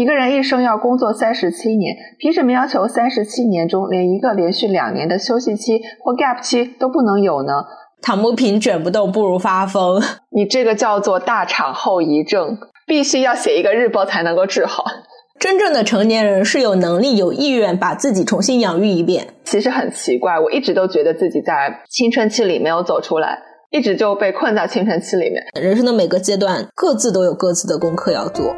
一个人一生要工作三十七年，凭什么要求三十七年中连一个连续两年的休息期或 gap 期都不能有呢？躺不平、卷不动，不如发疯。你这个叫做大厂后遗症，必须要写一个日报才能够治好。真正的成年人是有能力、有意愿把自己重新养育一遍。其实很奇怪，我一直都觉得自己在青春期里没有走出来，一直就被困在青春期里面。人生的每个阶段，各自都有各自的功课要做。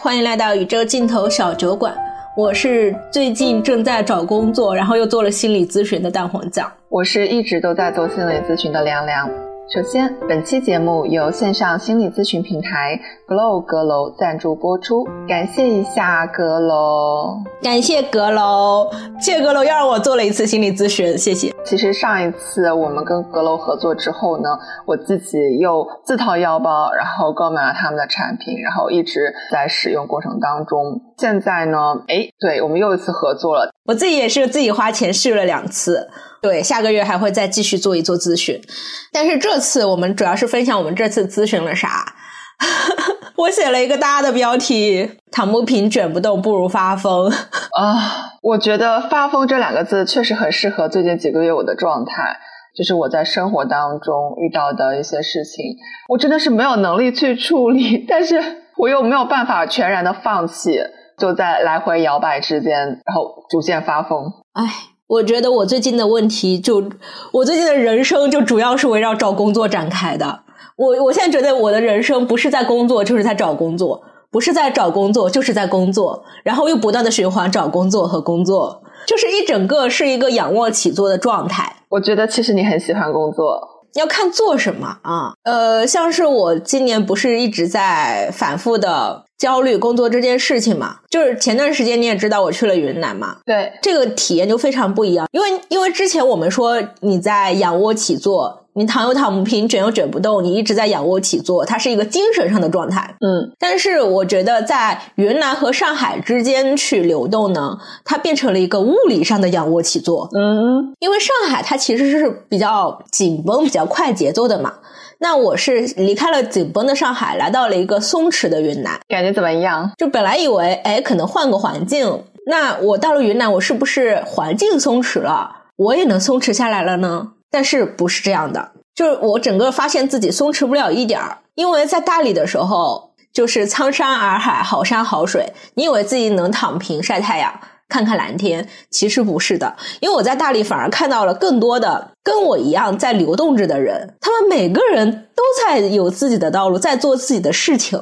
欢迎来到宇宙尽头小酒馆。我是最近正在找工作，然后又做了心理咨询的蛋黄酱。我是一直都在做心理咨询的凉凉。首先，本期节目由线上心理咨询平台 Glow 阁楼赞助播出，感谢一下阁楼，感谢阁楼，谢谢阁楼又让我做了一次心理咨询，谢谢。其实上一次我们跟阁楼合作之后呢，我自己又自掏腰包，然后购买了他们的产品，然后一直在使用过程当中。现在呢，哎，对我们又一次合作了，我自己也是自己花钱试了两次。对，下个月还会再继续做一做咨询，但是这次我们主要是分享我们这次咨询了啥。我写了一个大的标题：躺不平、卷不动，不如发疯。啊，我觉得“发疯”这两个字确实很适合最近几个月我的状态，就是我在生活当中遇到的一些事情，我真的是没有能力去处理，但是我又没有办法全然的放弃，就在来回摇摆之间，然后逐渐发疯。唉。我觉得我最近的问题就，我最近的人生就主要是围绕找工作展开的。我我现在觉得我的人生不是在工作，就是在找工作；不是在找工作，就是在工作，然后又不断的循环找工作和工作，就是一整个是一个仰卧起坐的状态。我觉得其实你很喜欢工作，要看做什么啊。呃，像是我今年不是一直在反复的。焦虑工作这件事情嘛，就是前段时间你也知道我去了云南嘛，对，这个体验就非常不一样。因为因为之前我们说你在仰卧起坐，你躺又躺不平，卷又卷不动，你一直在仰卧起坐，它是一个精神上的状态。嗯，但是我觉得在云南和上海之间去流动呢，它变成了一个物理上的仰卧起坐。嗯，因为上海它其实是比较紧绷、比较快节奏的嘛。那我是离开了紧绷的上海，来到了一个松弛的云南，感觉怎么样？就本来以为，哎，可能换个环境，那我到了云南，我是不是环境松弛了，我也能松弛下来了呢？但是不是这样的，就是我整个发现自己松弛不了一点儿，因为在大理的时候，就是苍山洱海，好山好水，你以为自己能躺平晒太阳。看看蓝天，其实不是的，因为我在大理反而看到了更多的跟我一样在流动着的人，他们每个人都在有自己的道路，在做自己的事情，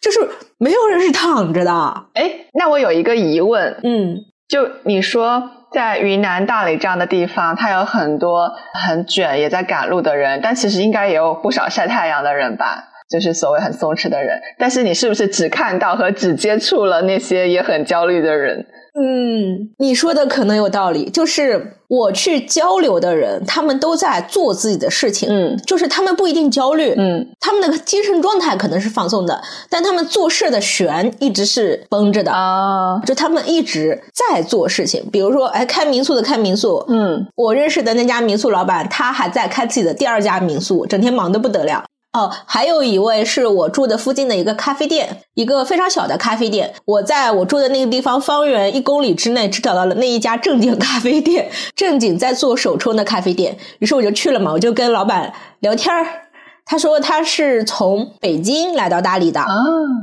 就是没有人是躺着的。哎，那我有一个疑问，嗯，就你说在云南大理这样的地方，它有很多很卷也在赶路的人，但其实应该也有不少晒太阳的人吧？就是所谓很松弛的人，但是你是不是只看到和只接触了那些也很焦虑的人？嗯，你说的可能有道理。就是我去交流的人，他们都在做自己的事情。嗯，就是他们不一定焦虑。嗯，他们的精神状态可能是放松的，但他们做事的弦一直是绷着的啊。就他们一直在做事情，比如说，哎，开民宿的开民宿。嗯，我认识的那家民宿老板，他还在开自己的第二家民宿，整天忙得不得了。哦，还有一位是我住的附近的一个咖啡店，一个非常小的咖啡店。我在我住的那个地方方圆一公里之内，只找到了那一家正经咖啡店，正经在做手冲的咖啡店。于是我就去了嘛，我就跟老板聊天儿。他说他是从北京来到大理的，啊，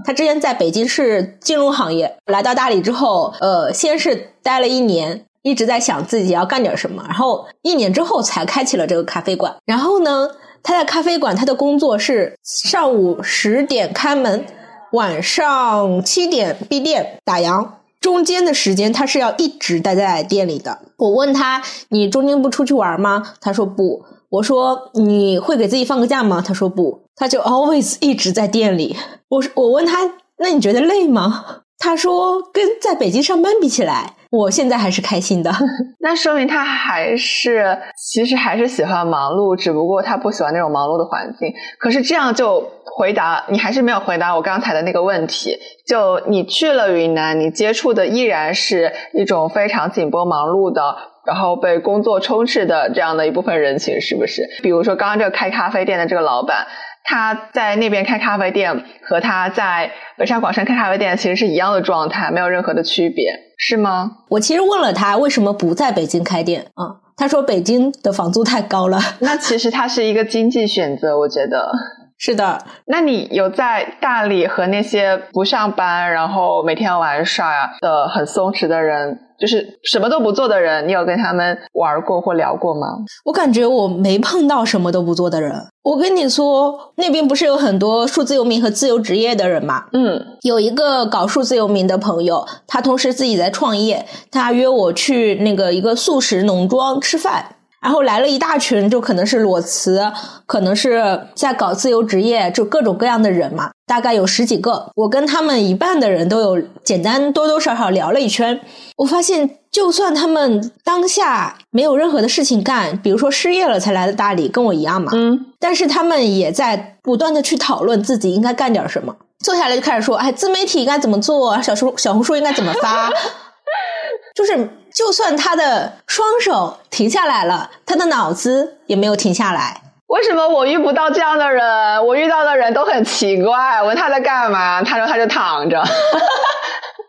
他之前在北京是金融行业，来到大理之后，呃，先是待了一年，一直在想自己要干点什么，然后一年之后才开启了这个咖啡馆。然后呢？他在咖啡馆，他的工作是上午十点开门，晚上七点闭店打烊。中间的时间他是要一直待在店里的。我问他：“你中间不出去玩吗？”他说：“不。”我说：“你会给自己放个假吗？”他说：“不。”他就 always 一直在店里。我我问他：“那你觉得累吗？”他说跟在北京上班比起来，我现在还是开心的。那说明他还是其实还是喜欢忙碌，只不过他不喜欢那种忙碌的环境。可是这样就回答你还是没有回答我刚才的那个问题。就你去了云南，你接触的依然是一种非常紧绷忙碌的，然后被工作充斥的这样的一部分人群，是不是？比如说刚刚这个开咖啡店的这个老板。他在那边开咖啡店，和他在北上广深开咖啡店其实是一样的状态，没有任何的区别，是吗？我其实问了他为什么不在北京开店啊？他说北京的房租太高了。那其实他是一个经济选择，我觉得是的。那你有在大理和那些不上班，然后每天玩耍的很松弛的人？就是什么都不做的人，你有跟他们玩过或聊过吗？我感觉我没碰到什么都不做的人。我跟你说，那边不是有很多数字游民和自由职业的人吗？嗯，有一个搞数字游民的朋友，他同时自己在创业，他约我去那个一个素食农庄吃饭。然后来了一大群，就可能是裸辞，可能是在搞自由职业，就各种各样的人嘛，大概有十几个。我跟他们一半的人都有简单多多少少聊了一圈，我发现，就算他们当下没有任何的事情干，比如说失业了才来的大理，跟我一样嘛，嗯，但是他们也在不断的去讨论自己应该干点什么，坐下来就开始说，哎，自媒体应该怎么做，小书小红书应该怎么发，就是。就算他的双手停下来了，他的脑子也没有停下来。为什么我遇不到这样的人？我遇到的人都很奇怪。我问他在干嘛，他说他就躺着。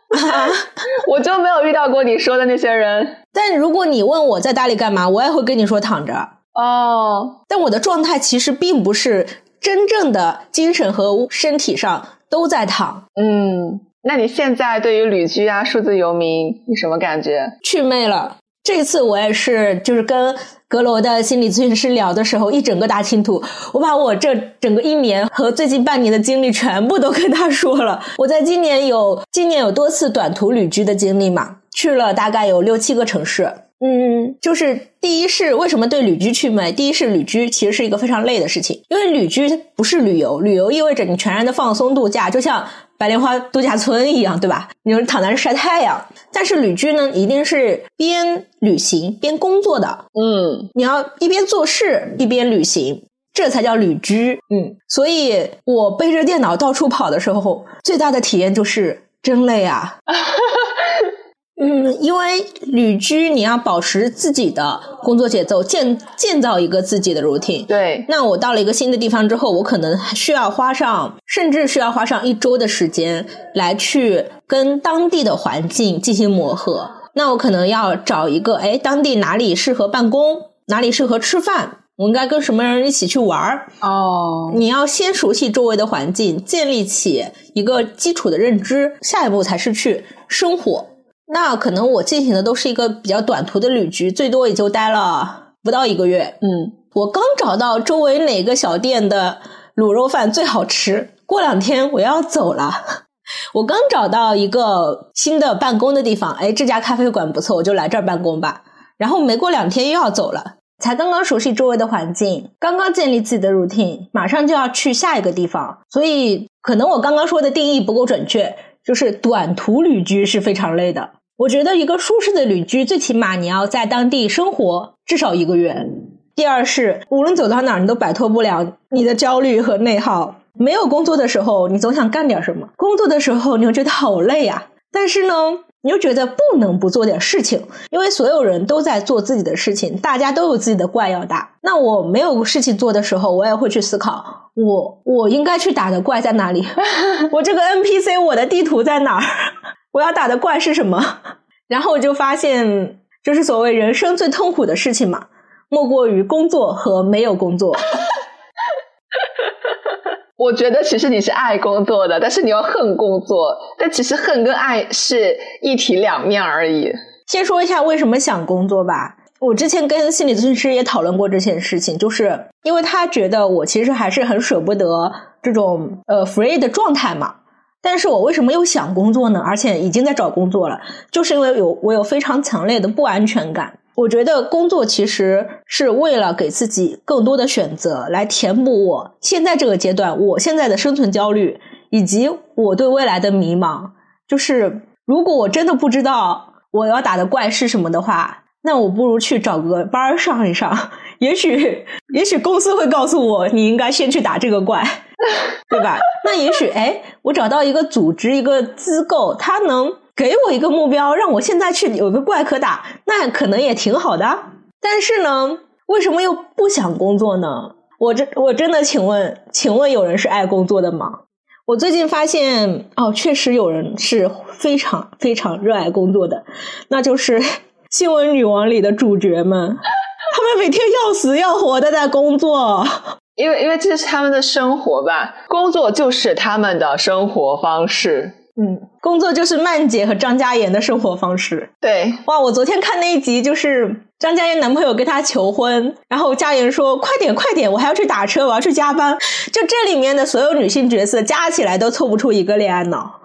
我就没有遇到过你说的那些人。但如果你问我在大理干嘛，我也会跟你说躺着。哦，但我的状态其实并不是真正的精神和身体上都在躺。嗯。那你现在对于旅居啊、数字游民，你什么感觉？去魅了。这次我也是，就是跟阁楼的心理咨询师聊的时候，一整个大清图，我把我这整个一年和最近半年的经历全部都跟他说了。我在今年有今年有多次短途旅居的经历嘛，去了大概有六七个城市。嗯，就是第一是为什么对旅居去魅？第一是旅居其实是一个非常累的事情，因为旅居不是旅游，旅游意味着你全然的放松度假，就像。白莲花度假村一样，对吧？你说躺在那晒太阳，但是旅居呢，一定是边旅行边工作的。嗯，你要一边做事一边旅行，这才叫旅居。嗯，所以我背着电脑到处跑的时候，最大的体验就是真累啊。嗯，因为旅居你要保持自己的工作节奏，建建造一个自己的 routine。对，那我到了一个新的地方之后，我可能需要花上，甚至需要花上一周的时间来去跟当地的环境进行磨合。那我可能要找一个，哎，当地哪里适合办公，哪里适合吃饭，我应该跟什么人一起去玩儿。哦，你要先熟悉周围的环境，建立起一个基础的认知，下一步才是去生活。那可能我进行的都是一个比较短途的旅居，最多也就待了不到一个月。嗯，我刚找到周围哪个小店的卤肉饭最好吃，过两天我要走了。我刚找到一个新的办公的地方，哎，这家咖啡馆不错，我就来这儿办公吧。然后没过两天又要走了，才刚刚熟悉周围的环境，刚刚建立自己的 routine，马上就要去下一个地方，所以可能我刚刚说的定义不够准确。就是短途旅居是非常累的。我觉得一个舒适的旅居，最起码你要在当地生活至少一个月。第二是，无论走到哪儿，你都摆脱不了你的焦虑和内耗。没有工作的时候，你总想干点什么；工作的时候，你又觉得好累啊。但是呢，你就觉得不能不做点事情，因为所有人都在做自己的事情，大家都有自己的怪要打。那我没有事情做的时候，我也会去思考。我我应该去打的怪在哪里？我这个 NPC 我的地图在哪儿？我要打的怪是什么？然后我就发现，就是所谓人生最痛苦的事情嘛，莫过于工作和没有工作。我觉得其实你是爱工作的，但是你要恨工作，但其实恨跟爱是一体两面而已。先说一下为什么想工作吧。我之前跟心理咨询师也讨论过这件事情，就是因为他觉得我其实还是很舍不得这种呃 free 的状态嘛。但是我为什么又想工作呢？而且已经在找工作了，就是因为有我有非常强烈的不安全感。我觉得工作其实是为了给自己更多的选择，来填补我现在这个阶段我现在的生存焦虑，以及我对未来的迷茫。就是如果我真的不知道我要打的怪是什么的话，那我不如去找个班儿上一上。也许，也许公司会告诉我，你应该先去打这个怪，对吧？那也许，哎，我找到一个组织、一个机构，它能给我一个目标，让我现在去有个怪可打，那可能也挺好的。但是呢，为什么又不想工作呢？我真我真的请问，请问有人是爱工作的吗？我最近发现，哦，确实有人是非常非常热爱工作的，那就是 新闻女王里的主角们。他们每天要死要活的在工作，因为因为这是他们的生活吧，工作就是他们的生活方式。嗯，工作就是曼姐和张嘉妍的生活方式。对，哇，我昨天看那一集，就是张嘉妍男朋友跟她求婚，然后嘉妍说：“快点，快点，我还要去打车，我要去加班。”就这里面的所有女性角色加起来都凑不出一个恋爱脑。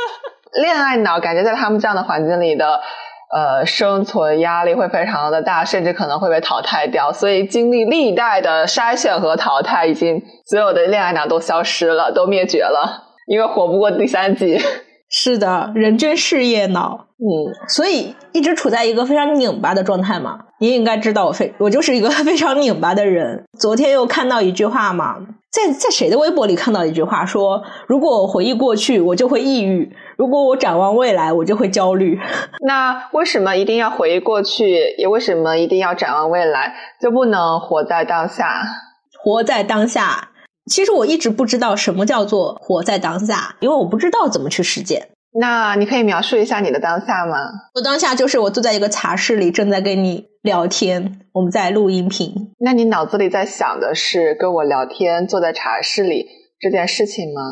恋爱脑感觉在他们这样的环境里的。呃，生存压力会非常的大，甚至可能会被淘汰掉。所以经历历代的筛选和淘汰，已经所有的恋爱脑都消失了，都灭绝了，因为活不过第三季。是的，人均事业脑，嗯，所以一直处在一个非常拧巴的状态嘛。你也应该知道，我非我就是一个 非常拧巴的人。昨天又看到一句话嘛，在在谁的微博里看到一句话，说如果我回忆过去，我就会抑郁；如果我展望未来，我就会焦虑。那为什么一定要回忆过去？也为什么一定要展望未来？就不能活在当下？活在当下。其实我一直不知道什么叫做活在当下，因为我不知道怎么去实践。那你可以描述一下你的当下吗？我当下就是我坐在一个茶室里，正在跟你聊天，我们在录音频。那你脑子里在想的是跟我聊天，坐在茶室里这件事情吗？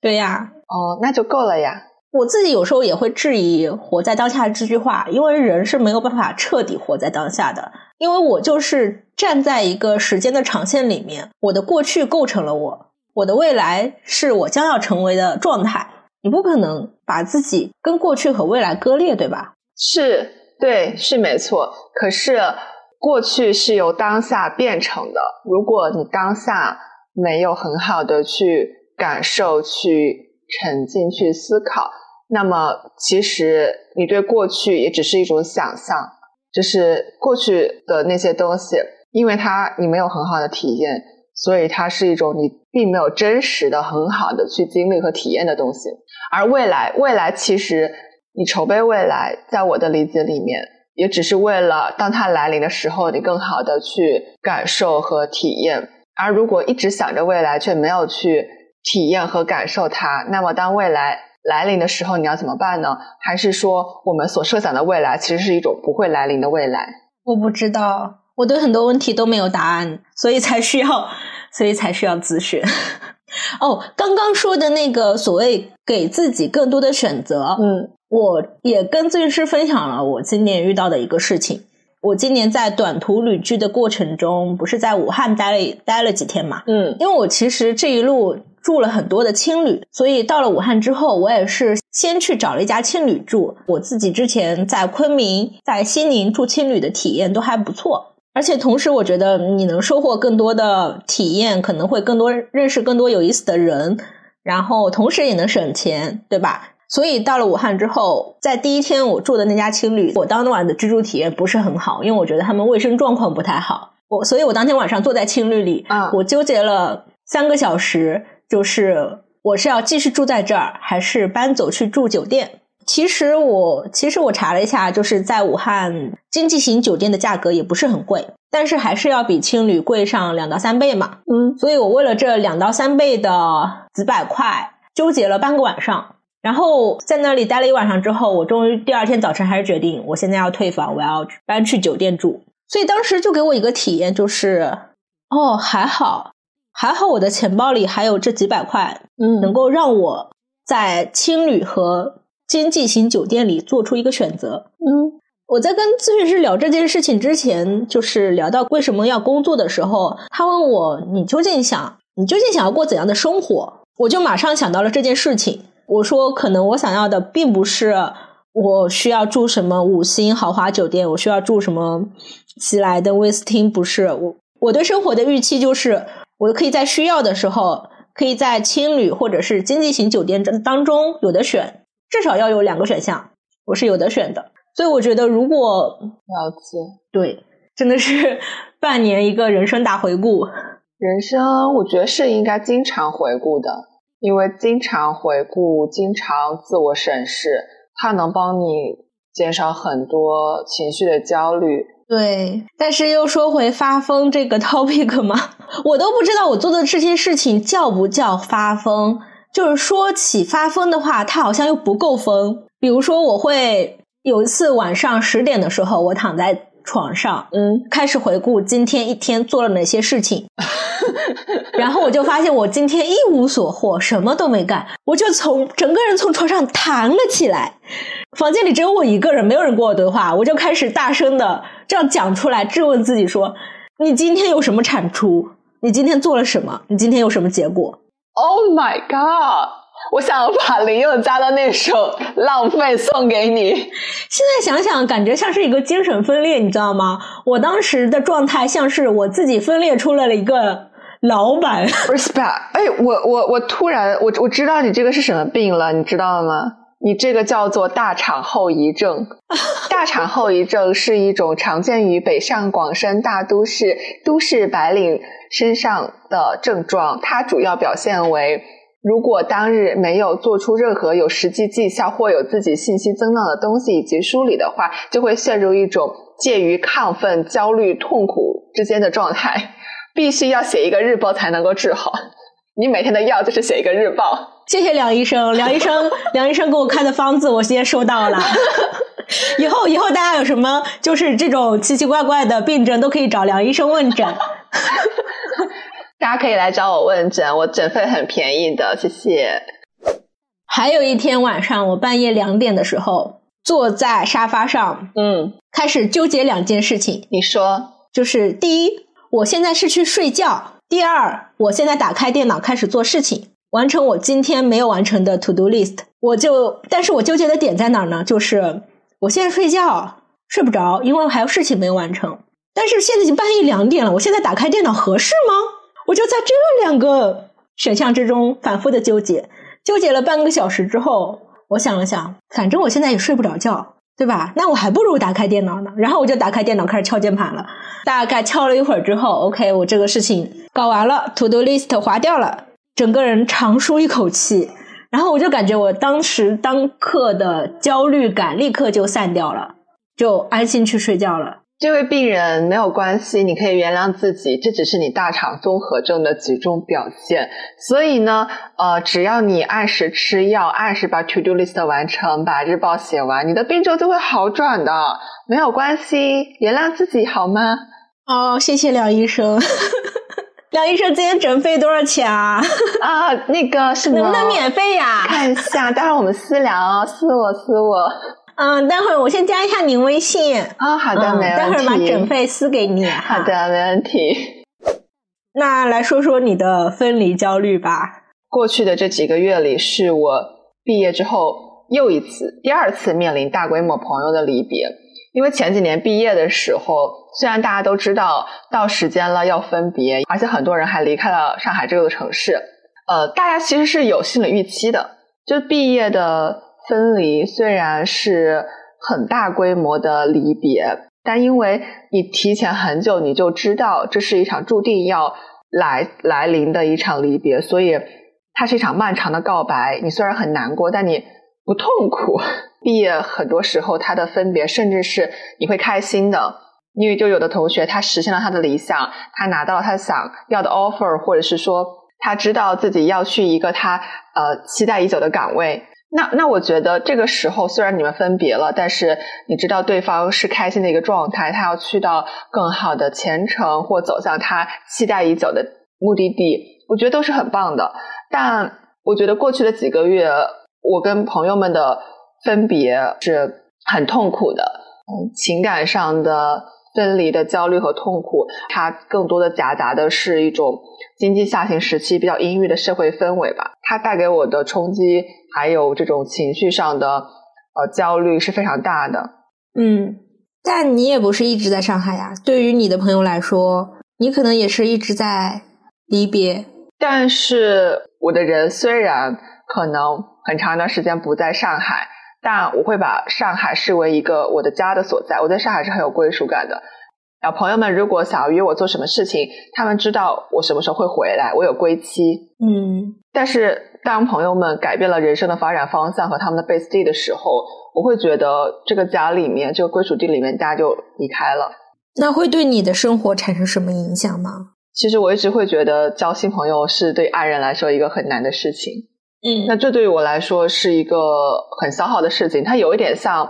对呀。哦，那就够了呀。我自己有时候也会质疑“活在当下”这句话，因为人是没有办法彻底活在当下的。因为我就是站在一个时间的长线里面，我的过去构成了我，我的未来是我将要成为的状态。你不可能把自己跟过去和未来割裂，对吧？是，对，是没错。可是过去是由当下变成的。如果你当下没有很好的去感受、去沉浸、去思考，那么其实你对过去也只是一种想象。就是过去的那些东西，因为它你没有很好的体验，所以它是一种你并没有真实的、很好的去经历和体验的东西。而未来，未来其实你筹备未来，在我的理解里面，也只是为了当它来临的时候，你更好的去感受和体验。而如果一直想着未来，却没有去体验和感受它，那么当未来。来临的时候你要怎么办呢？还是说我们所设想的未来其实是一种不会来临的未来？我不知道，我对很多问题都没有答案，所以才需要，所以才需要咨询。哦，刚刚说的那个所谓给自己更多的选择，嗯，我也跟咨询师分享了我今年遇到的一个事情。我今年在短途旅居的过程中，不是在武汉待了待了几天嘛？嗯，因为我其实这一路。住了很多的青旅，所以到了武汉之后，我也是先去找了一家青旅住。我自己之前在昆明、在西宁住青旅的体验都还不错，而且同时我觉得你能收获更多的体验，可能会更多认识更多有意思的人，然后同时也能省钱，对吧？所以到了武汉之后，在第一天我住的那家青旅，我当晚的居住体验不是很好，因为我觉得他们卫生状况不太好。我所以，我当天晚上坐在青旅里，啊，我纠结了三个小时。就是我是要继续住在这儿，还是搬走去住酒店？其实我其实我查了一下，就是在武汉经济型酒店的价格也不是很贵，但是还是要比青旅贵上两到三倍嘛。嗯，所以我为了这两到三倍的几百块，纠结了半个晚上。然后在那里待了一晚上之后，我终于第二天早晨还是决定，我现在要退房，我要搬去酒店住。所以当时就给我一个体验，就是哦，还好。还好我的钱包里还有这几百块，嗯，能够让我在青旅和经济型酒店里做出一个选择。嗯，我在跟咨询师聊这件事情之前，就是聊到为什么要工作的时候，他问我你究竟想你究竟想要过怎样的生活？我就马上想到了这件事情。我说可能我想要的并不是我需要住什么五星豪华酒店，我需要住什么喜来登、威斯汀，不是我我对生活的预期就是。我可以在需要的时候，可以在青旅或者是经济型酒店当中有的选。至少要有两个选项，我是有的选的。所以我觉得，如果了解，对，真的是 半年一个人生大回顾。人生我觉得是应该经常回顾的，因为经常回顾、经常自我审视，它能帮你减少很多情绪的焦虑。对，但是又说回发疯这个 topic 嘛，我都不知道我做的这些事情叫不叫发疯。就是说起发疯的话，它好像又不够疯。比如说，我会。有一次晚上十点的时候，我躺在床上，嗯，开始回顾今天一天做了哪些事情，然后我就发现我今天一无所获，什么都没干，我就从整个人从床上弹了起来。房间里只有我一个人，没有人跟我对话，我就开始大声的这样讲出来，质问自己说：“你今天有什么产出？你今天做了什么？你今天有什么结果？”Oh my god！我想把林宥嘉的那首《浪费》送给你。现在想想，感觉像是一个精神分裂，你知道吗？我当时的状态像是我自己分裂出来了一个老板。Respect，哎，我我我突然我我知道你这个是什么病了，你知道吗？你这个叫做大产后遗症。大产后遗症是一种常见于北上广深大都市都市白领身上的症状，它主要表现为。如果当日没有做出任何有实际绩效或有自己信息增量的东西以及梳理的话，就会陷入一种介于亢奋、焦虑、痛苦之间的状态。必须要写一个日报才能够治好。你每天的药就是写一个日报。谢谢梁医生，梁医生，梁医生给我开的方子我今天收到了。以后以后大家有什么就是这种奇奇怪怪的病症，都可以找梁医生问诊。大家可以来找我问诊，我诊费很便宜的，谢谢。还有一天晚上，我半夜两点的时候坐在沙发上，嗯，开始纠结两件事情。你说，就是第一，我现在是去睡觉；第二，我现在打开电脑开始做事情，完成我今天没有完成的 to do list。我就，但是我纠结的点在哪儿呢？就是我现在睡觉睡不着，因为我还有事情没有完成。但是现在已经半夜两点了，我现在打开电脑合适吗？我就在这两个选项之中反复的纠结，纠结了半个小时之后，我想了想，反正我现在也睡不着觉，对吧？那我还不如打开电脑呢。然后我就打开电脑开始敲键盘了。大概敲了一会儿之后，OK，我这个事情搞完了，To Do List 划掉了，整个人长舒一口气。然后我就感觉我当时当刻的焦虑感立刻就散掉了，就安心去睡觉了。这位病人没有关系，你可以原谅自己，这只是你大肠综合症的几种表现。所以呢，呃，只要你按时吃药，按时把 to do list 完成，把日报写完，你的病症就会好转的。没有关系，原谅自己好吗？哦，谢谢梁医生。梁医生，今天诊费多少钱啊？啊，那个是，能不能免费呀？看一下，待会儿我们私聊哦，私我私我。嗯，待会儿我先加一下您微信啊。好的，没问题。待会儿把诊费私给你。好的，没问题。那来说说你的分离焦虑吧。过去的这几个月里，是我毕业之后又一次、第二次面临大规模朋友的离别。因为前几年毕业的时候，虽然大家都知道到时间了要分别，而且很多人还离开了上海这个城市。呃，大家其实是有心理预期的，就毕业的。分离虽然是很大规模的离别，但因为你提前很久你就知道这是一场注定要来来临的一场离别，所以它是一场漫长的告白。你虽然很难过，但你不痛苦。毕业很多时候，他的分别甚至是你会开心的，因为就有的同学他实现了他的理想，他拿到了他想要的 offer，或者是说他知道自己要去一个他呃期待已久的岗位。那那我觉得这个时候虽然你们分别了，但是你知道对方是开心的一个状态，他要去到更好的前程或走向他期待已久的目的地，我觉得都是很棒的。但我觉得过去的几个月，我跟朋友们的分别是很痛苦的，嗯，情感上的分离的焦虑和痛苦，它更多的夹杂的是一种经济下行时期比较阴郁的社会氛围吧，它带给我的冲击。还有这种情绪上的呃焦虑是非常大的。嗯，但你也不是一直在上海呀。对于你的朋友来说，你可能也是一直在离别。但是我的人虽然可能很长一段时间不在上海，但我会把上海视为一个我的家的所在，我在上海是很有归属感的。然后朋友们如果想要约我做什么事情，他们知道我什么时候会回来，我有归期。嗯，但是当朋友们改变了人生的发展方向和他们的 base 地的时候，我会觉得这个家里面，这个归属地里面，大家就离开了。那会对你的生活产生什么影响吗？其实我一直会觉得交新朋友是对爱人来说一个很难的事情。嗯那这对于我来说是一个很消耗的事情，它有一点像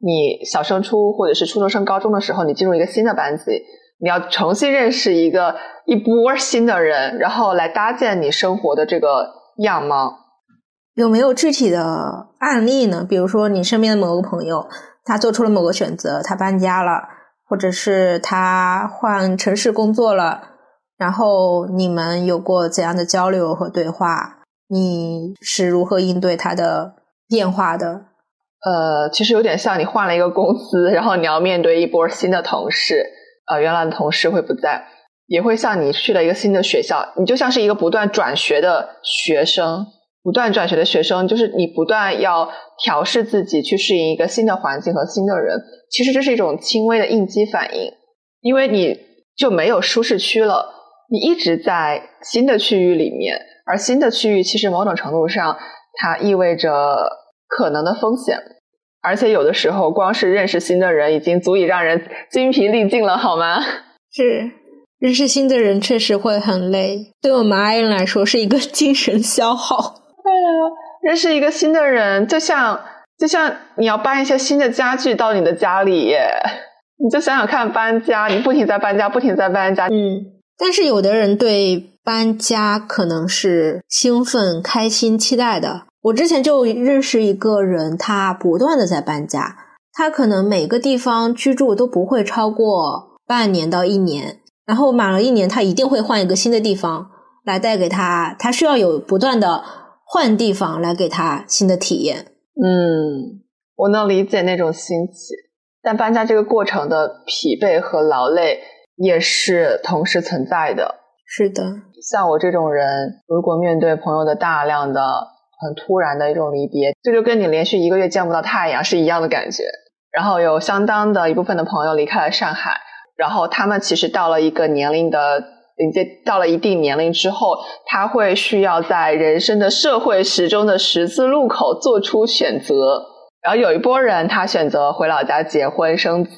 你小升初或者是初中升高中的时候，你进入一个新的班级，你要重新认识一个一波新的人，然后来搭建你生活的这个样貌。有没有具体的案例呢？比如说你身边的某个朋友，他做出了某个选择，他搬家了，或者是他换城市工作了，然后你们有过怎样的交流和对话？你是如何应对它的变化的？呃，其实有点像你换了一个公司，然后你要面对一波新的同事，呃，原来的同事会不在，也会像你去了一个新的学校，你就像是一个不断转学的学生，不断转学的学生，就是你不断要调试自己去适应一个新的环境和新的人。其实这是一种轻微的应激反应，因为你就没有舒适区了，你一直在新的区域里面，而新的区域其实某种程度上它意味着可能的风险，而且有的时候光是认识新的人已经足以让人精疲力尽了，好吗？是认识新的人确实会很累，对我们 I 人来说是一个 精神消耗。对啊，认识一个新的人，就像就像你要搬一些新的家具到你的家里耶，你就想想看，搬家，你不停在搬家，不停在搬家，嗯，但是有的人对搬家可能是兴奋、开心、期待的。我之前就认识一个人，他不断的在搬家，他可能每个地方居住都不会超过半年到一年，然后满了一年，他一定会换一个新的地方来带给他，他需要有不断的换地方来给他新的体验。嗯，我能理解那种新奇，但搬家这个过程的疲惫和劳累也是同时存在的。是的，像我这种人，如果面对朋友的大量的、很突然的一种离别，这就跟你连续一个月见不到太阳是一样的感觉。然后有相当的一部分的朋友离开了上海，然后他们其实到了一个年龄的临界，到了一定年龄之后，他会需要在人生的社会时钟的十字路口做出选择。然后有一波人他选择回老家结婚生子，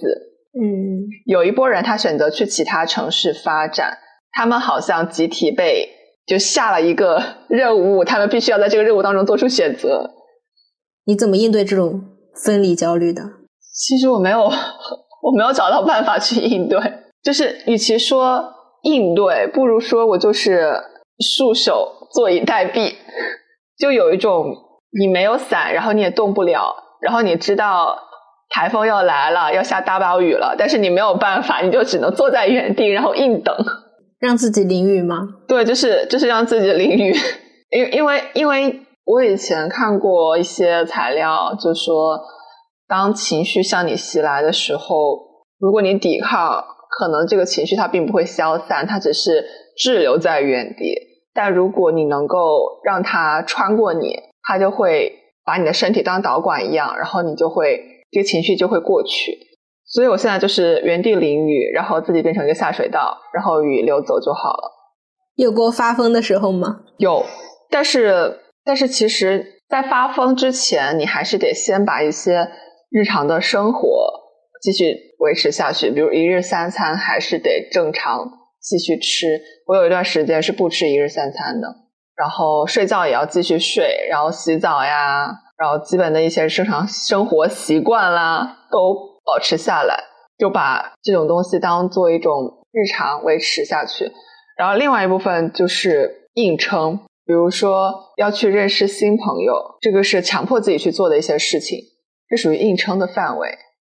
嗯，有一波人他选择去其他城市发展。他们好像集体被就下了一个任务，他们必须要在这个任务当中做出选择。你怎么应对这种分离焦虑的？其实我没有，我没有找到办法去应对。就是与其说应对，不如说我就是束手坐以待毙。就有一种你没有伞，然后你也动不了，然后你知道台风要来了，要下大暴雨了，但是你没有办法，你就只能坐在原地，然后硬等。让自己淋雨吗？对，就是就是让自己淋雨，因因为因为我以前看过一些材料，就说当情绪向你袭来的时候，如果你抵抗，可能这个情绪它并不会消散，它只是滞留在原地。但如果你能够让它穿过你，它就会把你的身体当导管一样，然后你就会这个情绪就会过去。所以我现在就是原地淋雨，然后自己变成一个下水道，然后雨流走就好了。有过发疯的时候吗？有，但是但是其实，在发疯之前，你还是得先把一些日常的生活继续维持下去，比如一日三餐还是得正常继续吃。我有一段时间是不吃一日三餐的，然后睡觉也要继续睡，然后洗澡呀，然后基本的一些正常生活习惯啦都。保持下来，就把这种东西当做一种日常维持下去。然后另外一部分就是硬撑，比如说要去认识新朋友，这个是强迫自己去做的一些事情，这属于硬撑的范围。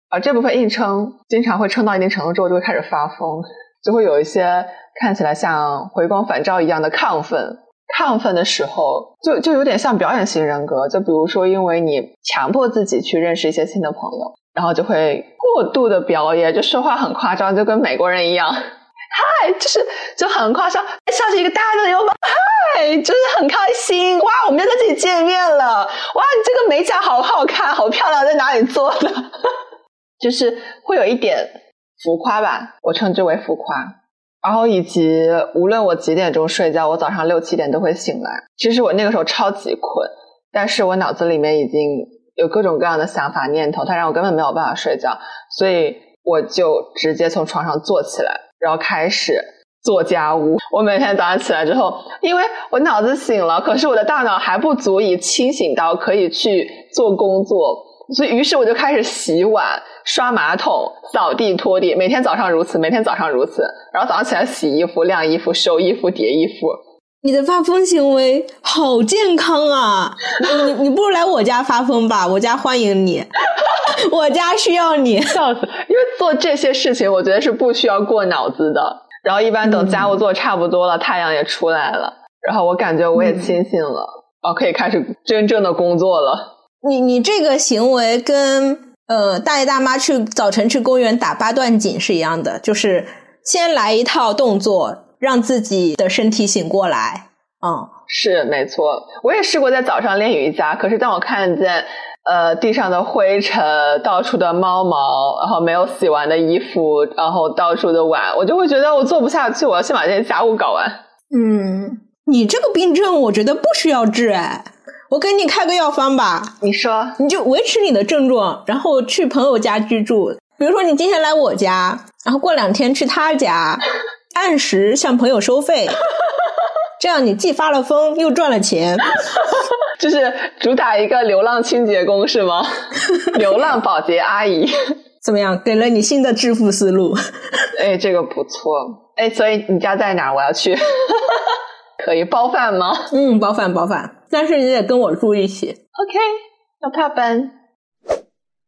而这部分硬撑，经常会撑到一定程度之后就会开始发疯，就会有一些看起来像回光返照一样的亢奋。亢奋的时候，就就有点像表演型人格。就比如说，因为你强迫自己去认识一些新的朋友。然后就会过度的表演，就说话很夸张，就跟美国人一样，嗨，就是就很夸张，像是一个大的拥抱，嗨，就是很开心，哇，我们又在这里见面了，哇，你这个美甲好好看，好漂亮，在哪里做的？就是会有一点浮夸吧，我称之为浮夸。然后以及无论我几点钟睡觉，我早上六七点都会醒来。其实我那个时候超级困，但是我脑子里面已经有各种各样的想法念头，它让我根本没有办法睡觉，所以我就直接从床上坐起来，然后开始做家务。我每天早上起来之后，因为我脑子醒了，可是我的大脑还不足以清醒到可以去做工作。所以，于是我就开始洗碗、刷马桶、扫地、拖地，每天早上如此，每天早上如此。然后早上起来洗衣服、晾衣服、收衣服、叠衣服。你的发疯行为好健康啊！你你不如来我家发疯吧，我家欢迎你，我家需要你。笑死！因为做这些事情，我觉得是不需要过脑子的。然后一般等家务做差不多了，太阳也出来了，然后我感觉我也清醒了，哦，可以开始真正的工作了。你你这个行为跟呃大爷大妈去早晨去公园打八段锦是一样的，就是先来一套动作，让自己的身体醒过来。嗯，是没错，我也试过在早上练瑜伽，可是当我看见呃地上的灰尘、到处的猫毛，然后没有洗完的衣服，然后到处的碗，我就会觉得我做不下去，我要先把这些家务搞完。嗯，你这个病症我觉得不需要治哎。我给你开个药方吧，你说，你就维持你的症状，然后去朋友家居住。比如说，你今天来我家，然后过两天去他家，按时向朋友收费，这样你既发了疯，又赚了钱。就是主打一个流浪清洁工是吗？流浪保洁阿姨，怎么样？给了你新的致富思路。哎，这个不错。哎，所以你家在哪？我要去。可以包饭吗？嗯，包饭包饭，但是你得跟我住一起。OK，no problem。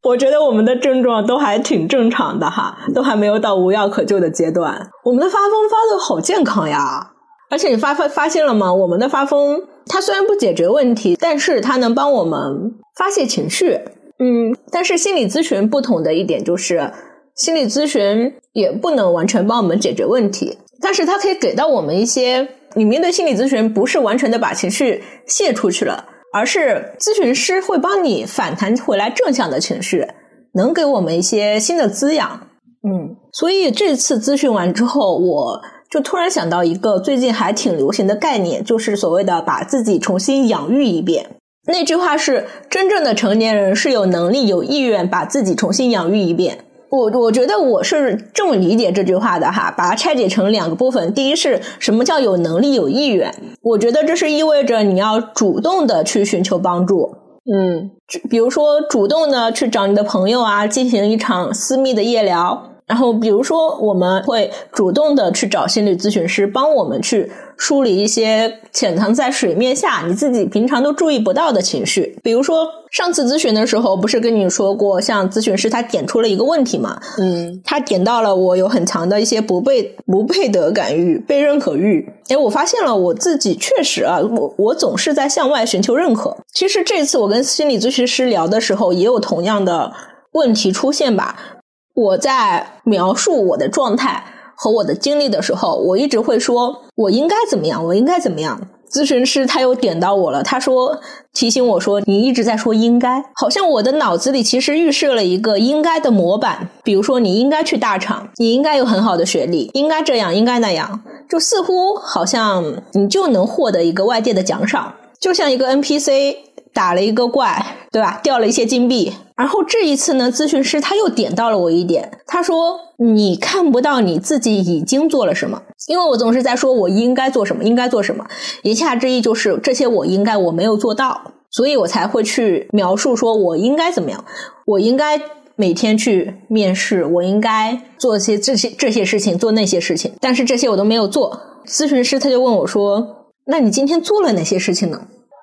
我觉得我们的症状都还挺正常的哈，都还没有到无药可救的阶段。我们的发疯发的好健康呀，而且你发发发现了吗？我们的发疯，它虽然不解决问题，但是它能帮我们发泄情绪。嗯，但是心理咨询不同的一点就是，心理咨询也不能完全帮我们解决问题，但是它可以给到我们一些。你面对心理咨询，不是完全的把情绪泄出去了，而是咨询师会帮你反弹回来正向的情绪，能给我们一些新的滋养。嗯，所以这次咨询完之后，我就突然想到一个最近还挺流行的概念，就是所谓的把自己重新养育一遍。那句话是：真正的成年人是有能力、有意愿把自己重新养育一遍。我我觉得我是这么理解这句话的哈，把它拆解成两个部分。第一是什么叫有能力有意愿？我觉得这是意味着你要主动的去寻求帮助，嗯，比如说主动的去找你的朋友啊，进行一场私密的夜聊。然后，比如说，我们会主动的去找心理咨询师，帮我们去梳理一些潜藏在水面下、你自己平常都注意不到的情绪。比如说，上次咨询的时候，不是跟你说过，像咨询师他点出了一个问题嘛？嗯，他点到了我有很强的一些不被不配得感欲、被认可欲。哎，我发现了我自己确实啊，我我总是在向外寻求认可。其实这次我跟心理咨询师聊的时候，也有同样的问题出现吧。我在描述我的状态和我的经历的时候，我一直会说我应该怎么样，我应该怎么样。咨询师他又点到我了，他说提醒我说你一直在说应该，好像我的脑子里其实预设了一个应该的模板，比如说你应该去大厂，你应该有很好的学历，应该这样，应该那样，就似乎好像你就能获得一个外界的奖赏，就像一个 NPC。打了一个怪，对吧？掉了一些金币。然后这一次呢，咨询师他又点到了我一点，他说：“你看不到你自己已经做了什么，因为我总是在说我应该做什么，应该做什么。言下之意就是这些我应该我没有做到，所以我才会去描述说我应该怎么样，我应该每天去面试，我应该做些这些这些事情，做那些事情，但是这些我都没有做。咨询师他就问我说：“那你今天做了哪些事情呢？”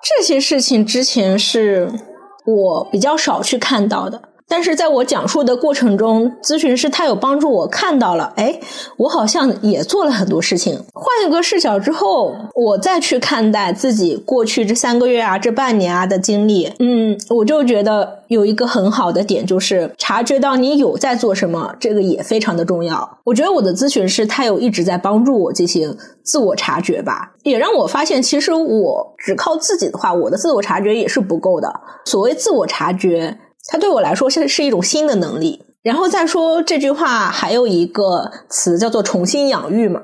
这些事情之前是我比较少去看到的，但是在我讲述的过程中，咨询师他有帮助我看到了，哎，我好像也做了很多事情。换一个视角之后，我再去看待自己过去这三个月啊、这半年啊的经历，嗯，我就觉得有一个很好的点，就是察觉到你有在做什么，这个也非常的重要。我觉得我的咨询师他有一直在帮助我进行自我察觉吧，也让我发现，其实我只靠自己的话，我的自我察觉也是不够的。所谓自我察觉。它对我来说是是一种新的能力。然后再说这句话，还有一个词叫做“重新养育”嘛。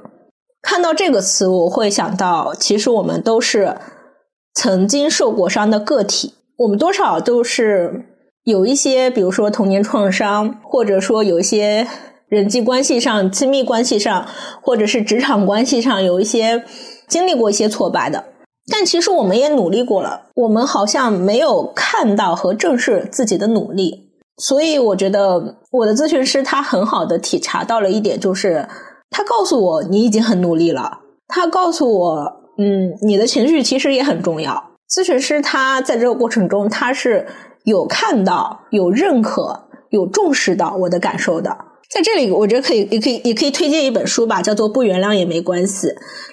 看到这个词，我会想到，其实我们都是曾经受过伤的个体，我们多少都是有一些，比如说童年创伤，或者说有一些人际关系上、亲密关系上，或者是职场关系上有一些经历过一些挫败的。但其实我们也努力过了，我们好像没有看到和正视自己的努力，所以我觉得我的咨询师他很好的体察到了一点，就是他告诉我你已经很努力了，他告诉我，嗯，你的情绪其实也很重要。咨询师他在这个过程中他是有看到、有认可、有重视到我的感受的。在这里，我觉得可以，也可以，也可以推荐一本书吧，叫做《不原谅也没关系》。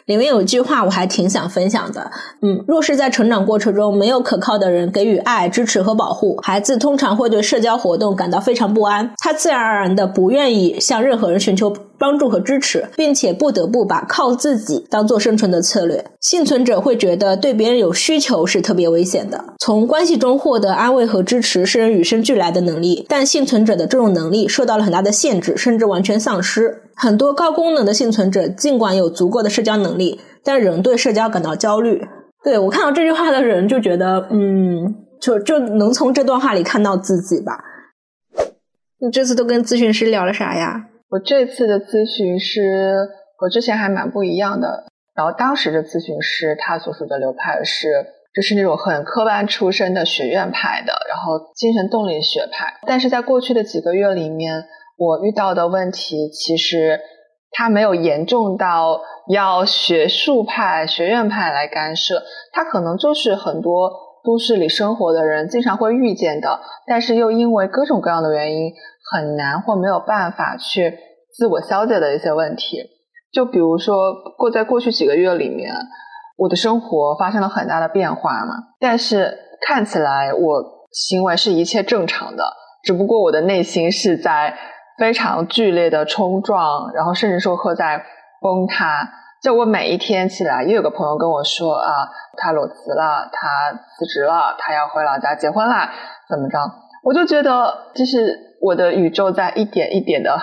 里面有一句话，我还挺想分享的。嗯，若是在成长过程中没有可靠的人给予爱、支持和保护，孩子通常会对社交活动感到非常不安，他自然而然的不愿意向任何人寻求。帮助和支持，并且不得不把靠自己当做生存的策略。幸存者会觉得对别人有需求是特别危险的。从关系中获得安慰和支持是人与生俱来的能力，但幸存者的这种能力受到了很大的限制，甚至完全丧失。很多高功能的幸存者尽管有足够的社交能力，但仍对社交感到焦虑。对我看到这句话的人就觉得，嗯，就就能从这段话里看到自己吧。你这次都跟咨询师聊了啥呀？我这次的咨询师和之前还蛮不一样的。然后当时的咨询师他所属的流派是，就是那种很科班出身的学院派的，然后精神动力学派。但是在过去的几个月里面，我遇到的问题其实他没有严重到要学术派、学院派来干涉，他可能就是很多都市里生活的人经常会遇见的，但是又因为各种各样的原因。很难或没有办法去自我消解的一些问题，就比如说过在过去几个月里面，我的生活发生了很大的变化嘛，但是看起来我行为是一切正常的，只不过我的内心是在非常剧烈的冲撞，然后甚至说会在崩塌。就我每一天起来，又有个朋友跟我说啊，他裸辞了，他辞职了，他要回老家结婚了，怎么着？我就觉得就是。我的宇宙在一点一点的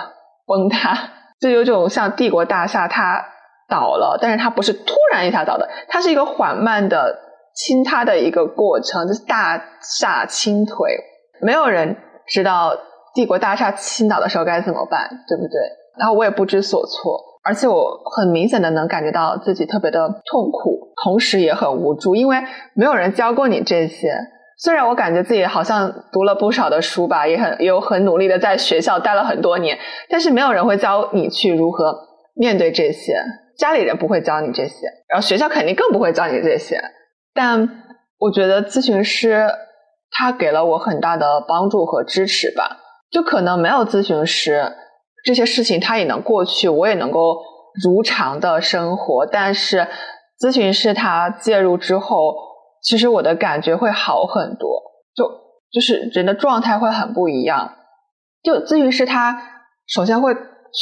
崩塌，就有种像帝国大厦它倒了，但是它不是突然一下倒的，它是一个缓慢的倾塌的一个过程，就是大厦倾颓。没有人知道帝国大厦倾倒的时候该怎么办，对不对？然后我也不知所措，而且我很明显的能感觉到自己特别的痛苦，同时也很无助，因为没有人教过你这些。虽然我感觉自己好像读了不少的书吧，也很也有很努力的在学校待了很多年，但是没有人会教你去如何面对这些，家里人不会教你这些，然后学校肯定更不会教你这些。但我觉得咨询师他给了我很大的帮助和支持吧，就可能没有咨询师，这些事情他也能过去，我也能够如常的生活，但是咨询师他介入之后。其实我的感觉会好很多，就就是人的状态会很不一样。就咨询师他首先会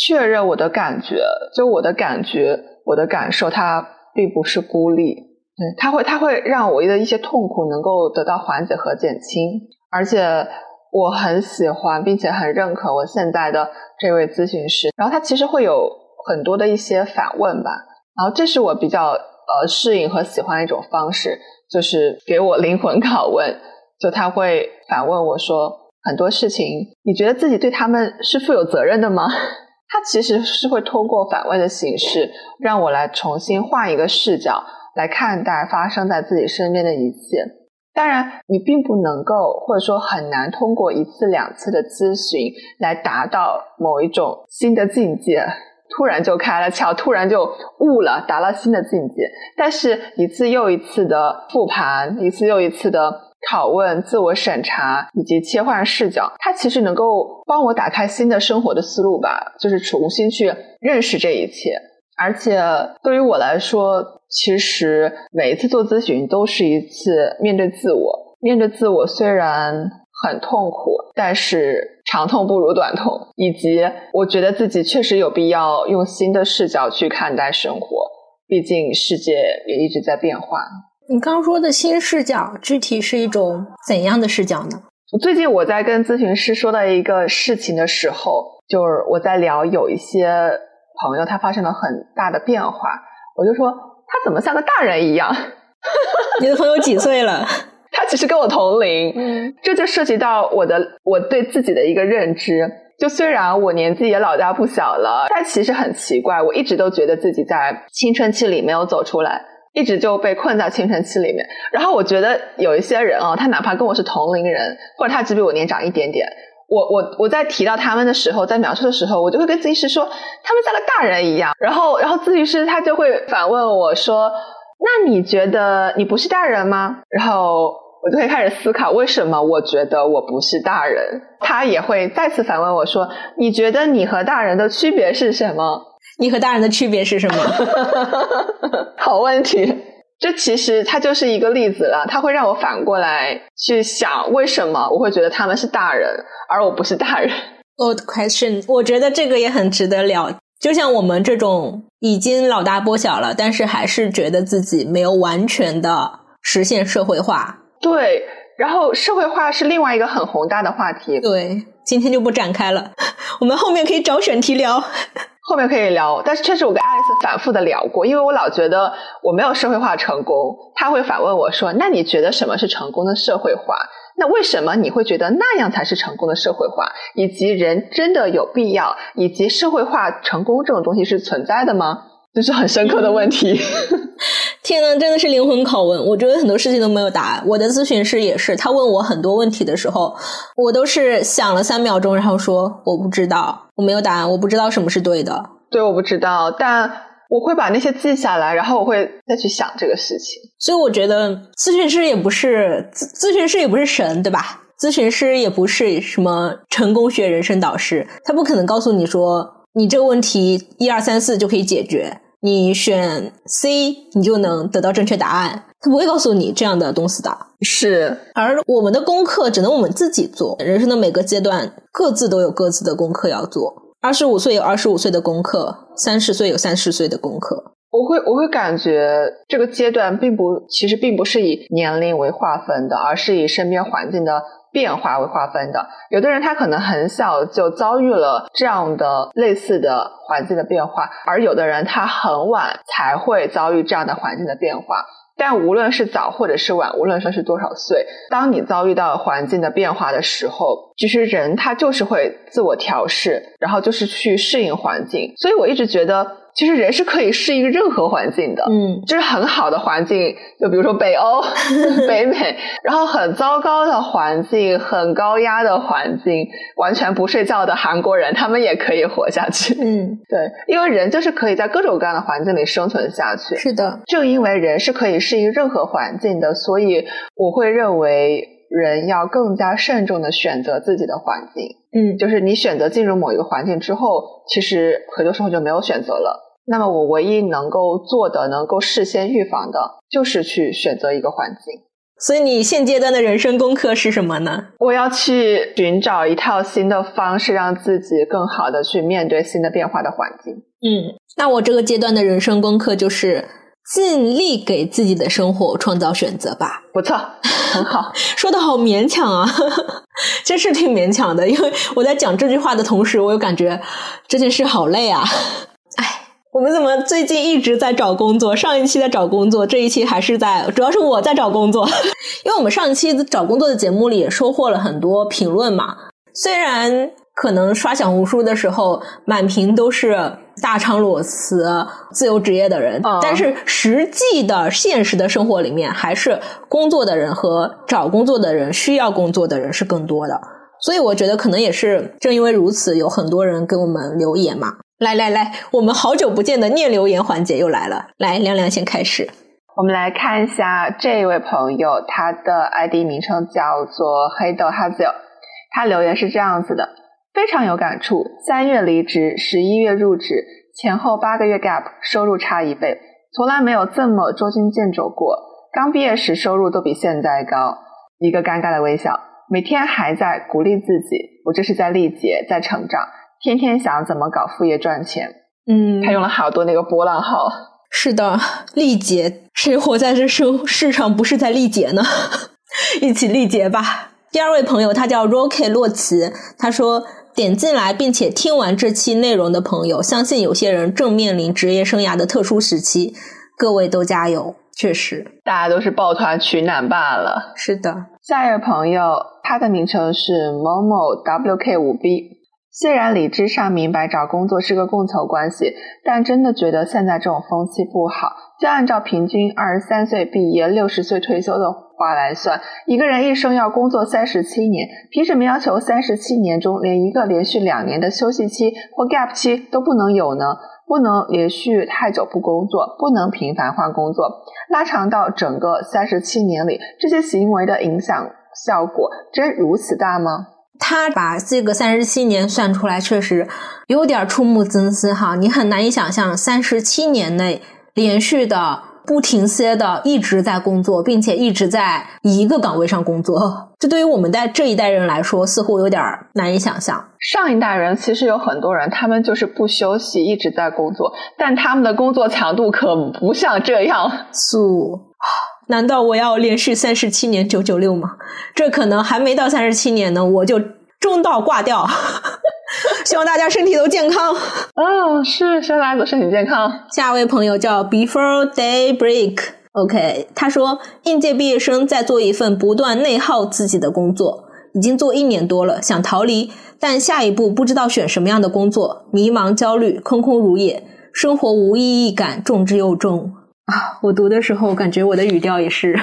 确认我的感觉，就我的感觉，我的感受，他并不是孤立，对他会他会让我的一些痛苦能够得到缓解和减轻。而且我很喜欢并且很认可我现在的这位咨询师，然后他其实会有很多的一些反问吧，然后这是我比较呃适应和喜欢的一种方式。就是给我灵魂拷问，就他会反问我说很多事情，你觉得自己对他们是负有责任的吗？他其实是会通过反问的形式，让我来重新换一个视角来看待发生在自己身边的一切。当然，你并不能够或者说很难通过一次两次的咨询来达到某一种新的境界。突然就开了窍，突然就悟了，达了新的境界。但是，一次又一次的复盘，一次又一次的拷问、自我审查以及切换视角，它其实能够帮我打开新的生活的思路吧，就是重新去认识这一切。而且对于我来说，其实每一次做咨询都是一次面对自我，面对自我虽然很痛苦，但是长痛不如短痛，以及我觉得自己确实有必要用新的视角去看待生活，毕竟世界也一直在变化。你刚说的新视角，具体是一种怎样的视角呢？最近我在跟咨询师说到一个事情的时候，就是我在聊有一些。朋友他发生了很大的变化，我就说他怎么像个大人一样？你的朋友几岁了？他其实跟我同龄，嗯，这就涉及到我的我对自己的一个认知。就虽然我年纪也老大不小了，但其实很奇怪，我一直都觉得自己在青春期里没有走出来，一直就被困在青春期里面。然后我觉得有一些人啊，他哪怕跟我是同龄人，或者他只比我年长一点点。我我我在提到他们的时候，在描述的时候，我就会跟咨询师说，他们像个大人一样。然后，然后咨询师他就会反问我说：“那你觉得你不是大人吗？”然后我就会开始思考，为什么我觉得我不是大人？他也会再次反问我说：“你觉得你和大人的区别是什么？你和大人的区别是什么？” 好问题。这其实它就是一个例子了，它会让我反过来去想，为什么我会觉得他们是大人，而我不是大人？Old question，我觉得这个也很值得聊。就像我们这种已经老大不小了，但是还是觉得自己没有完全的实现社会化。对，然后社会化是另外一个很宏大的话题。对，今天就不展开了，我们后面可以找选题聊。后面可以聊，但是确实我跟爱丽丝反复的聊过，因为我老觉得我没有社会化成功，他会反问我说：“那你觉得什么是成功的社会化？那为什么你会觉得那样才是成功的社会化？以及人真的有必要？以及社会化成功这种东西是存在的吗？”这是很深刻的问题。天呐，真的是灵魂拷问！我觉得很多事情都没有答案。我的咨询师也是，他问我很多问题的时候，我都是想了三秒钟，然后说我不知道，我没有答案，我不知道什么是对的。对，我不知道，但我会把那些记下来，然后我会再去想这个事情。所以我觉得咨询师也不是咨咨询师也不是神，对吧？咨询师也不是什么成功学人生导师，他不可能告诉你说你这个问题一二三四就可以解决。你选 C，你就能得到正确答案。他不会告诉你这样的东西的。是，而我们的功课只能我们自己做。人生的每个阶段，各自都有各自的功课要做。二十五岁有二十五岁的功课，三十岁有三十岁的功课。我会，我会感觉这个阶段并不，其实并不是以年龄为划分的，而是以身边环境的。变化为划分的，有的人他可能很小就遭遇了这样的类似的环境的变化，而有的人他很晚才会遭遇这样的环境的变化。但无论是早或者是晚，无论说是多少岁，当你遭遇到环境的变化的时候，其实人他就是会自我调试，然后就是去适应环境。所以我一直觉得。其实人是可以适应任何环境的，嗯，就是很好的环境，就比如说北欧、北美，然后很糟糕的环境、很高压的环境，完全不睡觉的韩国人，他们也可以活下去。嗯，对，因为人就是可以在各种各样的环境里生存下去。是的，正因为人是可以适应任何环境的，所以我会认为。人要更加慎重的选择自己的环境，嗯，就是你选择进入某一个环境之后，其实很多时候就没有选择了。那么我唯一能够做的、能够事先预防的，就是去选择一个环境。所以你现阶段的人生功课是什么呢？我要去寻找一套新的方式，让自己更好的去面对新的变化的环境。嗯，那我这个阶段的人生功课就是。尽力给自己的生活创造选择吧，不错，很好，说的好勉强啊，真是挺勉强的。因为我在讲这句话的同时，我又感觉这件事好累啊。哎，我们怎么最近一直在找工作？上一期在找工作，这一期还是在，主要是我在找工作。因为我们上一期找工作的节目里也收获了很多评论嘛，虽然。可能刷小红书的时候，满屏都是大厂裸辞、自由职业的人，但是实际的现实的生活里面，还是工作的人和找工作的人、需要工作的人是更多的。所以我觉得，可能也是正因为如此，有很多人给我们留言嘛。来来来，我们好久不见的念留言环节又来了。来，亮亮先开始。我们来看一下这一位朋友，他的 ID 名称叫做黑豆哈 z 他留言是这样子的：非常有感触，三月离职，十一月入职，前后八个月 gap，收入差一倍，从来没有这么捉襟见肘过。刚毕业时收入都比现在高，一个尴尬的微笑，每天还在鼓励自己，我这是在历劫，在成长，天天想怎么搞副业赚钱。嗯，他用了好多那个波浪号。是的，力竭，谁活在这世世上不是在力竭呢？一起力竭吧。第二位朋友，他叫 Rocky 洛奇，他说点进来并且听完这期内容的朋友，相信有些人正面临职业生涯的特殊时期，各位都加油。确实，大家都是抱团取暖罢了。是的，下一位朋友，他的名称是某某 WK 五 B。虽然理智上明白找工作是个供求关系，但真的觉得现在这种风气不好。就按照平均二十三岁毕业、六十岁退休的话来算，一个人一生要工作三十七年，凭什么要求三十七年中连一个连续两年的休息期或 gap 期都不能有呢？不能连续太久不工作，不能频繁换工作，拉长到整个三十七年里，这些行为的影响效果真如此大吗？他把这个三十七年算出来，确实有点触目惊心哈！你很难以想象，三十七年内连续的、不停歇的一直在工作，并且一直在一个岗位上工作，这对于我们在这一代人来说，似乎有点难以想象。上一代人其实有很多人，他们就是不休息，一直在工作，但他们的工作强度可不像这样。素，难道我要连续三十七年九九六吗？这可能还没到三十七年呢，我就中道挂掉。希望大家身体都健康。嗯，是，希望大家都身体健康。下一位朋友叫 Before Day Break，OK，他说应届毕业生在做一份不断内耗自己的工作，已经做一年多了，想逃离，但下一步不知道选什么样的工作，迷茫、焦虑、空空如也，生活无意义感重之又重。啊，我读的时候感觉我的语调也是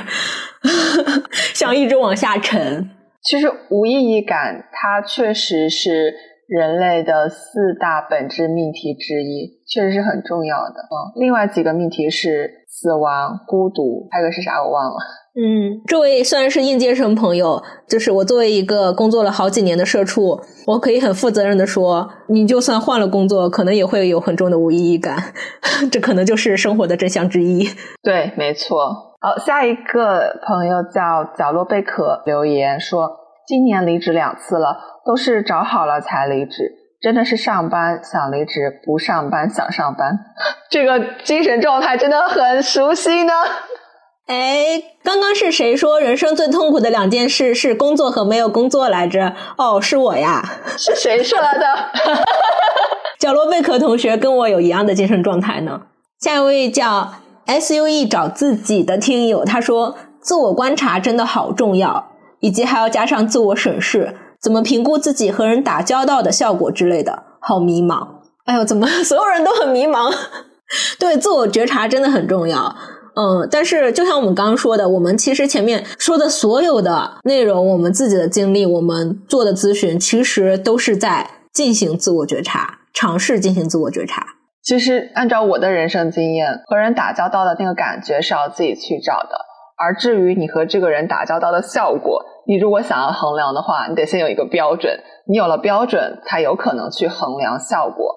像一直往下沉。其实无意义感，它确实是人类的四大本质命题之一，确实是很重要的。嗯，另外几个命题是死亡、孤独，还有个是啥我忘了。嗯，这位虽然是应届生朋友，就是我作为一个工作了好几年的社畜，我可以很负责任的说，你就算换了工作，可能也会有很重的无意义感，这可能就是生活的真相之一。对，没错。好，下一个朋友叫角落贝壳留言说，今年离职两次了，都是找好了才离职，真的是上班想离职，不上班想上班，这个精神状态真的很熟悉呢。哎，刚刚是谁说人生最痛苦的两件事是工作和没有工作来着？哦，是我呀。是谁说来的？角落贝壳同学跟我有一样的精神状态呢。下一位叫 S U E 找自己的听友，他说自我观察真的好重要，以及还要加上自我审视，怎么评估自己和人打交道的效果之类的，好迷茫。哎呦，怎么 所有人都很迷茫？对，自我觉察真的很重要。嗯，但是就像我们刚刚说的，我们其实前面说的所有的内容，我们自己的经历，我们做的咨询，其实都是在进行自我觉察，尝试进行自我觉察。其实按照我的人生经验，和人打交道的那个感觉是要自己去找的。而至于你和这个人打交道的效果，你如果想要衡量的话，你得先有一个标准，你有了标准，才有可能去衡量效果。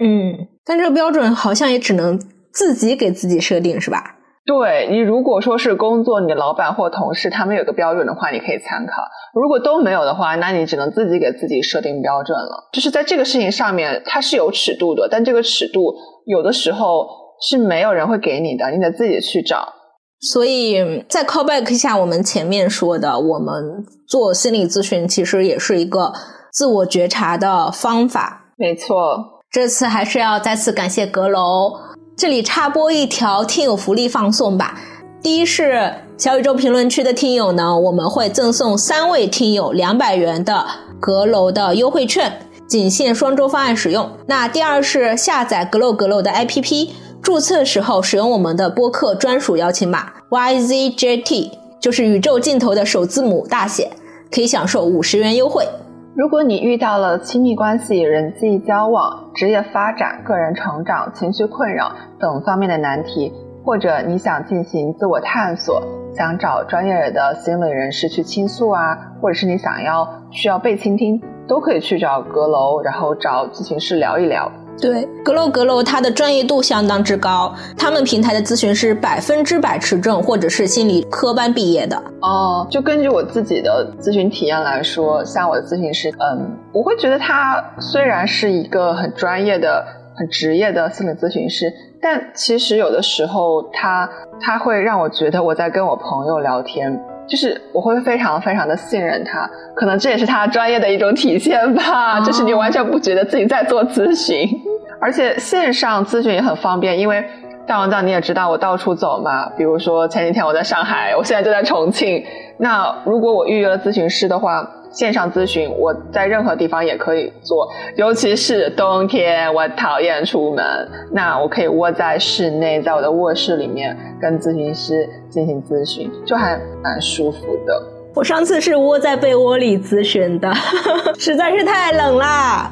嗯，但这个标准好像也只能自己给自己设定，是吧？对你，如果说是工作，你的老板或同事他们有个标准的话，你可以参考；如果都没有的话，那你只能自己给自己设定标准了。就是在这个事情上面，它是有尺度的，但这个尺度有的时候是没有人会给你的，你得自己去找。所以在 call back 一下我们前面说的，我们做心理咨询其实也是一个自我觉察的方法。没错，这次还是要再次感谢阁楼。这里插播一条听友福利放送吧。第一是小宇宙评论区的听友呢，我们会赠送三位听友两百元的阁楼的优惠券，仅限双周方案使用。那第二是下载阁楼阁楼的 APP，注册时候使用我们的播客专属邀请码 YZJT，就是宇宙尽头的首字母大写，可以享受五十元优惠。如果你遇到了亲密关系、人际交往、职业发展、个人成长、情绪困扰等方面的难题，或者你想进行自我探索，想找专业的心理人士去倾诉啊，或者是你想要需要被倾听，都可以去找阁楼，然后找咨询师聊一聊。对，阁楼阁楼，它的专业度相当之高，他们平台的咨询师百分之百持证或者是心理科班毕业的。哦，就根据我自己的咨询体验来说，像我的咨询师，嗯，我会觉得他虽然是一个很专业的、很职业的心理咨询师，但其实有的时候他他会让我觉得我在跟我朋友聊天。就是我会非常非常的信任他，可能这也是他专业的一种体现吧。就是你完全不觉得自己在做咨询，而且线上咨询也很方便，因为大王酱你也知道我到处走嘛。比如说前几天我在上海，我现在就在重庆。那如果我预约了咨询师的话。线上咨询，我在任何地方也可以做，尤其是冬天，我讨厌出门，那我可以窝在室内，在我的卧室里面跟咨询师进行咨询，就还蛮舒服的。我上次是窝在被窝里咨询的，实在是太冷啦。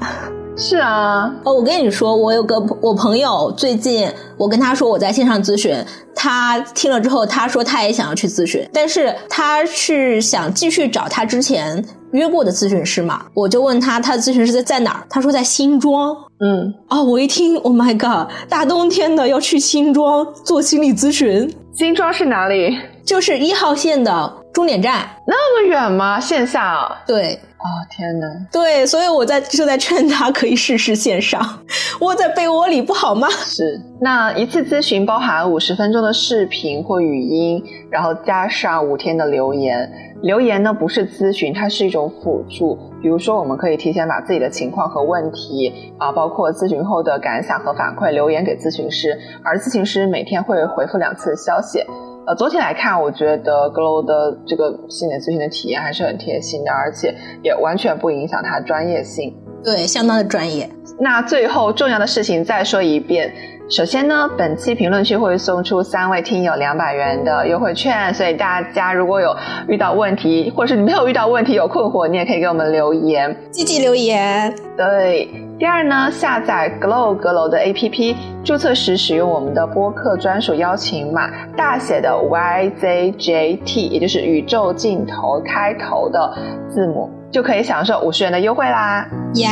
是啊，哦，我跟你说，我有个我朋友，最近我跟他说我在线上咨询，他听了之后，他说他也想要去咨询，但是他是想继续找他之前约过的咨询师嘛？我就问他，他的咨询师在在哪儿？他说在新庄。嗯，哦，我一听，Oh my god，大冬天的要去新庄做心理咨询？新庄是哪里？就是一号线的终点站。那么远吗？线下？对。哦天哪！对，所以我在就在劝他可以试试线上，窝在被窝里不好吗？是。那一次咨询包含五十分钟的视频或语音，然后加上五天的留言。留言呢不是咨询，它是一种辅助。比如说，我们可以提前把自己的情况和问题啊，包括咨询后的感想和反馈留言给咨询师，而咨询师每天会回复两次消息。呃，总体来看，我觉得 Glow 的这个心理咨询的体验还是很贴心的，而且也完全不影响它专业性。对，相当的专业。那最后重要的事情再说一遍，首先呢，本期评论区会送出三位听友两百元的优惠券，所以大家如果有遇到问题，或者是你没有遇到问题有困惑，你也可以给我们留言，积极留言。对。第二呢，下载 Glow 阁楼的 APP，注册时使用我们的播客专属邀请码，大写的 YZJT，也就是宇宙尽头开头的字母，就可以享受五十元的优惠啦。耶，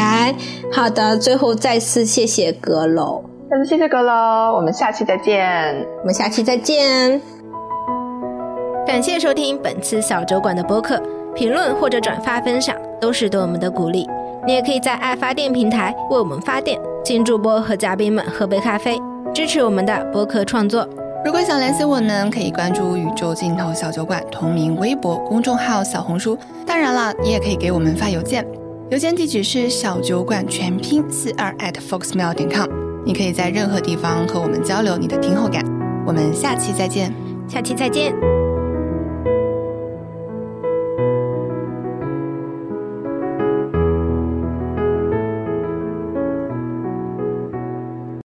好的，最后再次谢谢阁楼，再次谢谢阁楼，我们下期再见，我们下期再见。感谢收听本次小酒馆的播客，评论或者转发分享都是对我们的鼓励。你也可以在爱发电平台为我们发电，请主播和嘉宾们喝杯咖啡，支持我们的播客创作。如果想联系我们，可以关注“宇宙尽头小酒馆”同名微博公众号、小红书。当然了，你也可以给我们发邮件，邮件地址是小酒馆全拼四二 at foxmail 点 com。你可以在任何地方和我们交流你的听后感。我们下期再见，下期再见。